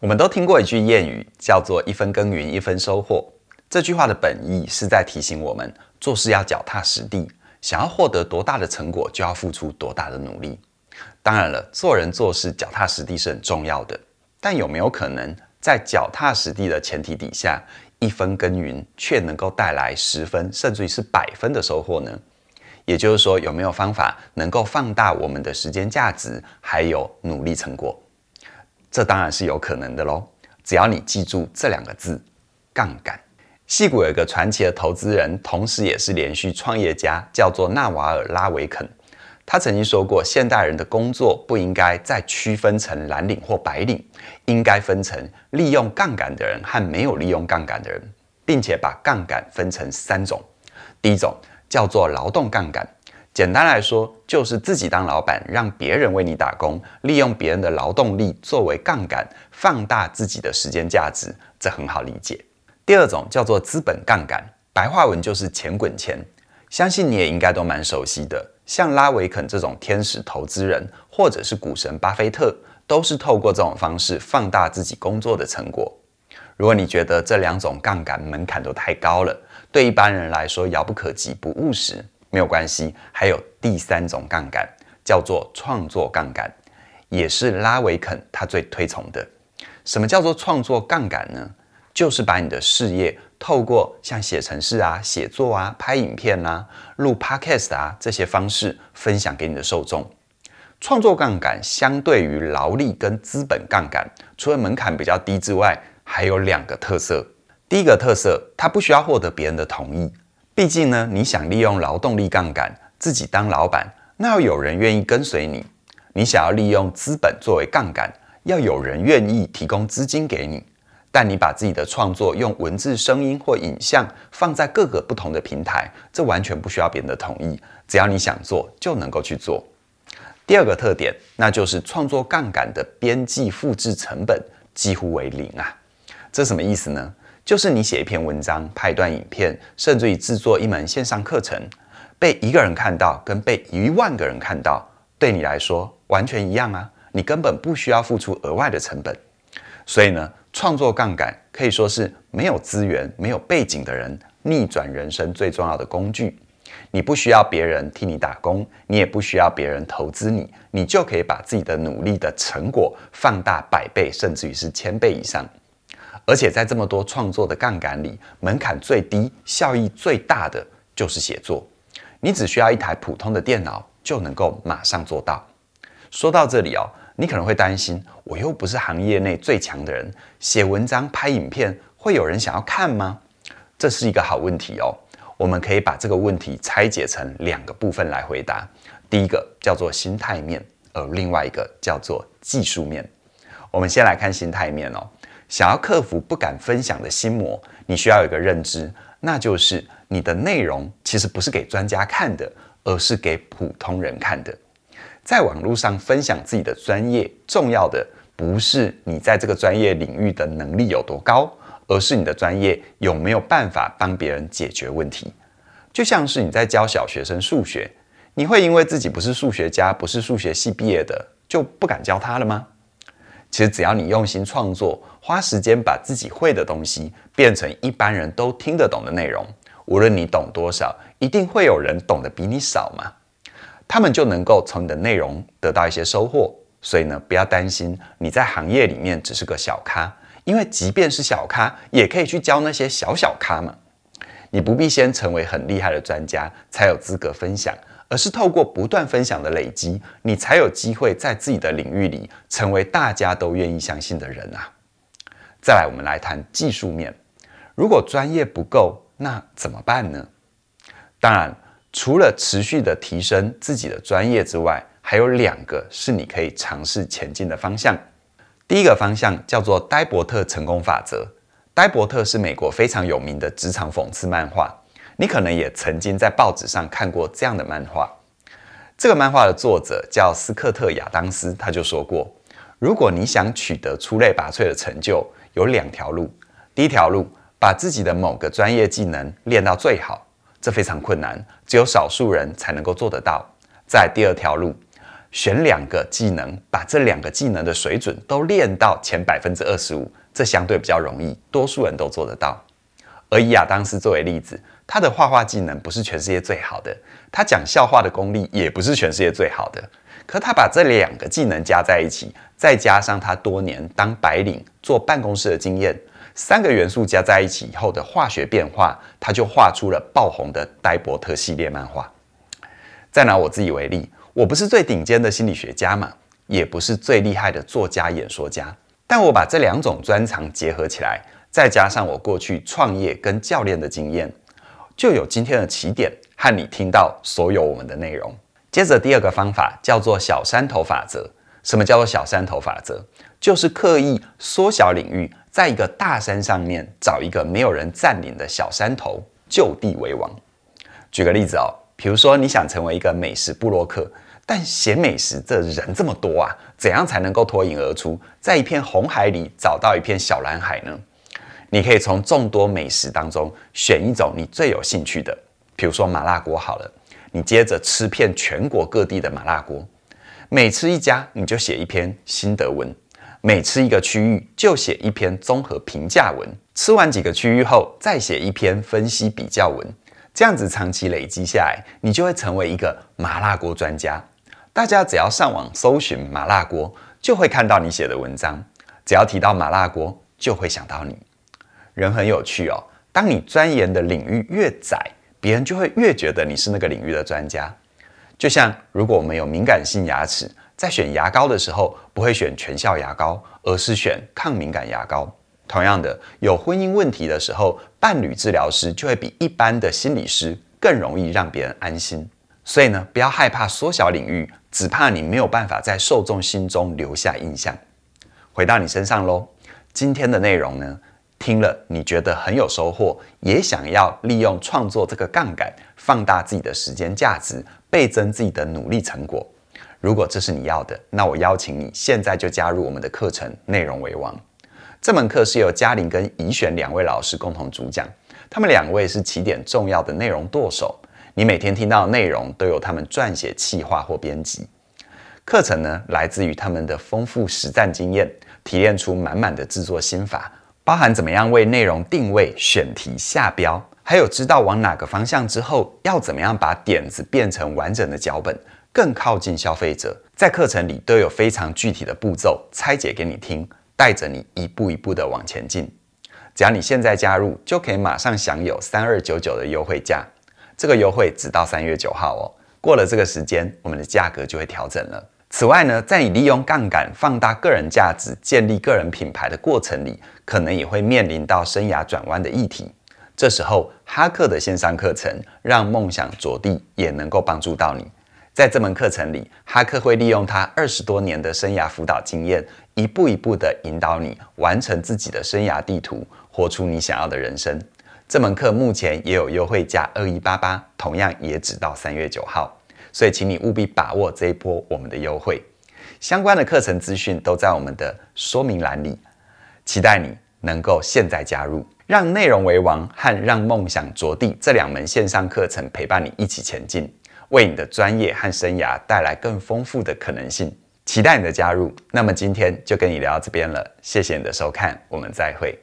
我们都听过一句谚语，叫做“一分耕耘一分收获”。这句话的本意是在提醒我们，做事要脚踏实地，想要获得多大的成果，就要付出多大的努力。当然了，做人做事脚踏实地是很重要的，但有没有可能在脚踏实地的前提底下，一分耕耘却能够带来十分甚至于是百分的收获呢？也就是说，有没有方法能够放大我们的时间价值，还有努力成果？这当然是有可能的喽，只要你记住这两个字：杠杆。戏谷有一个传奇的投资人，同时也是连续创业家，叫做纳瓦尔拉维肯。他曾经说过，现代人的工作不应该再区分成蓝领或白领，应该分成利用杠杆的人和没有利用杠杆的人，并且把杠杆分成三种。第一种叫做劳动杠杆。简单来说，就是自己当老板，让别人为你打工，利用别人的劳动力作为杠杆，放大自己的时间价值，这很好理解。第二种叫做资本杠杆，白话文就是钱滚钱，相信你也应该都蛮熟悉的。像拉维肯这种天使投资人，或者是股神巴菲特，都是透过这种方式放大自己工作的成果。如果你觉得这两种杠杆门槛都太高了，对一般人来说遥不可及、不务实。没有关系，还有第三种杠杆，叫做创作杠杆，也是拉维肯他最推崇的。什么叫做创作杠杆呢？就是把你的事业透过像写程式啊、写作啊、拍影片啊、录 podcast 啊这些方式分享给你的受众。创作杠杆相对于劳力跟资本杠杆，除了门槛比较低之外，还有两个特色。第一个特色，它不需要获得别人的同意。毕竟呢，你想利用劳动力杠杆自己当老板，那要有人愿意跟随你；你想要利用资本作为杠杆，要有人愿意提供资金给你。但你把自己的创作用文字、声音或影像放在各个不同的平台，这完全不需要别人的同意，只要你想做就能够去做。第二个特点，那就是创作杠杆的边际复制成本几乎为零啊！这什么意思呢？就是你写一篇文章、拍一段影片，甚至于制作一门线上课程，被一个人看到跟被一万个人看到，对你来说完全一样啊！你根本不需要付出额外的成本。所以呢，创作杠杆可以说是没有资源、没有背景的人逆转人生最重要的工具。你不需要别人替你打工，你也不需要别人投资你，你就可以把自己的努力的成果放大百倍，甚至于是千倍以上。而且在这么多创作的杠杆里，门槛最低、效益最大的就是写作。你只需要一台普通的电脑就能够马上做到。说到这里哦，你可能会担心，我又不是行业内最强的人，写文章、拍影片会有人想要看吗？这是一个好问题哦。我们可以把这个问题拆解成两个部分来回答。第一个叫做心态面，而另外一个叫做技术面。我们先来看心态面哦。想要克服不敢分享的心魔，你需要有一个认知，那就是你的内容其实不是给专家看的，而是给普通人看的。在网络上分享自己的专业，重要的不是你在这个专业领域的能力有多高，而是你的专业有没有办法帮别人解决问题。就像是你在教小学生数学，你会因为自己不是数学家，不是数学系毕业的，就不敢教他了吗？其实只要你用心创作，花时间把自己会的东西变成一般人都听得懂的内容，无论你懂多少，一定会有人懂得比你少嘛。他们就能够从你的内容得到一些收获。所以呢，不要担心你在行业里面只是个小咖，因为即便是小咖，也可以去教那些小小咖嘛。你不必先成为很厉害的专家才有资格分享。而是透过不断分享的累积，你才有机会在自己的领域里成为大家都愿意相信的人啊！再来，我们来谈技术面。如果专业不够，那怎么办呢？当然，除了持续的提升自己的专业之外，还有两个是你可以尝试前进的方向。第一个方向叫做呆伯特成功法则。呆伯特是美国非常有名的职场讽刺漫画。你可能也曾经在报纸上看过这样的漫画。这个漫画的作者叫斯科特·亚当斯，他就说过：如果你想取得出类拔萃的成就，有两条路。第一条路，把自己的某个专业技能练到最好，这非常困难，只有少数人才能够做得到。在第二条路，选两个技能，把这两个技能的水准都练到前百分之二十五，这相对比较容易，多数人都做得到。而以亚当斯作为例子，他的画画技能不是全世界最好的，他讲笑话的功力也不是全世界最好的。可他把这两个技能加在一起，再加上他多年当白领做办公室的经验，三个元素加在一起以后的化学变化，他就画出了爆红的呆伯特系列漫画。再拿我自己为例，我不是最顶尖的心理学家嘛，也不是最厉害的作家演说家，但我把这两种专长结合起来。再加上我过去创业跟教练的经验，就有今天的起点和你听到所有我们的内容。接着第二个方法叫做小山头法则。什么叫做小山头法则？就是刻意缩小领域，在一个大山上面找一个没有人占领的小山头，就地为王。举个例子哦，比如说你想成为一个美食部落客，但写美食的人这么多啊，怎样才能够脱颖而出，在一片红海里找到一片小蓝海呢？你可以从众多美食当中选一种你最有兴趣的，比如说麻辣锅好了，你接着吃遍全国各地的麻辣锅，每吃一家你就写一篇心得文，每吃一个区域就写一篇综合评价文，吃完几个区域后再写一篇分析比较文，这样子长期累积下来，你就会成为一个麻辣锅专家。大家只要上网搜寻麻辣锅，就会看到你写的文章，只要提到麻辣锅，就会想到你。人很有趣哦，当你钻研的领域越窄，别人就会越觉得你是那个领域的专家。就像如果我们有敏感性牙齿，在选牙膏的时候，不会选全效牙膏，而是选抗敏感牙膏。同样的，有婚姻问题的时候，伴侣治疗师就会比一般的心理师更容易让别人安心。所以呢，不要害怕缩小领域，只怕你没有办法在受众心中留下印象。回到你身上喽，今天的内容呢，听了你觉得很有收获，也想要利用创作这个杠杆，放大自己的时间价值，倍增自己的努力成果。如果这是你要的，那我邀请你现在就加入我们的课程《内容为王》。这门课是由嘉玲跟怡璇两位老师共同主讲，他们两位是起点重要的内容舵手。你每天听到的内容都由他们撰写、企划或编辑。课程呢，来自于他们的丰富实战经验，提炼出满满的制作心法。包含怎么样为内容定位、选题、下标，还有知道往哪个方向之后，要怎么样把点子变成完整的脚本，更靠近消费者。在课程里都有非常具体的步骤拆解给你听，带着你一步一步的往前进。只要你现在加入，就可以马上享有三二九九的优惠价。这个优惠直到三月九号哦，过了这个时间，我们的价格就会调整了。此外呢，在你利用杠杆放大个人价值、建立个人品牌的过程里，可能也会面临到生涯转弯的议题。这时候，哈克的线上课程《让梦想着地》也能够帮助到你。在这门课程里，哈克会利用他二十多年的生涯辅导经验，一步一步地引导你完成自己的生涯地图，活出你想要的人生。这门课目前也有优惠价二一八八，同样也只到三月九号。所以，请你务必把握这一波我们的优惠，相关的课程资讯都在我们的说明栏里。期待你能够现在加入，让内容为王和让梦想着地这两门线上课程陪伴你一起前进，为你的专业和生涯带来更丰富的可能性。期待你的加入。那么今天就跟你聊到这边了，谢谢你的收看，我们再会。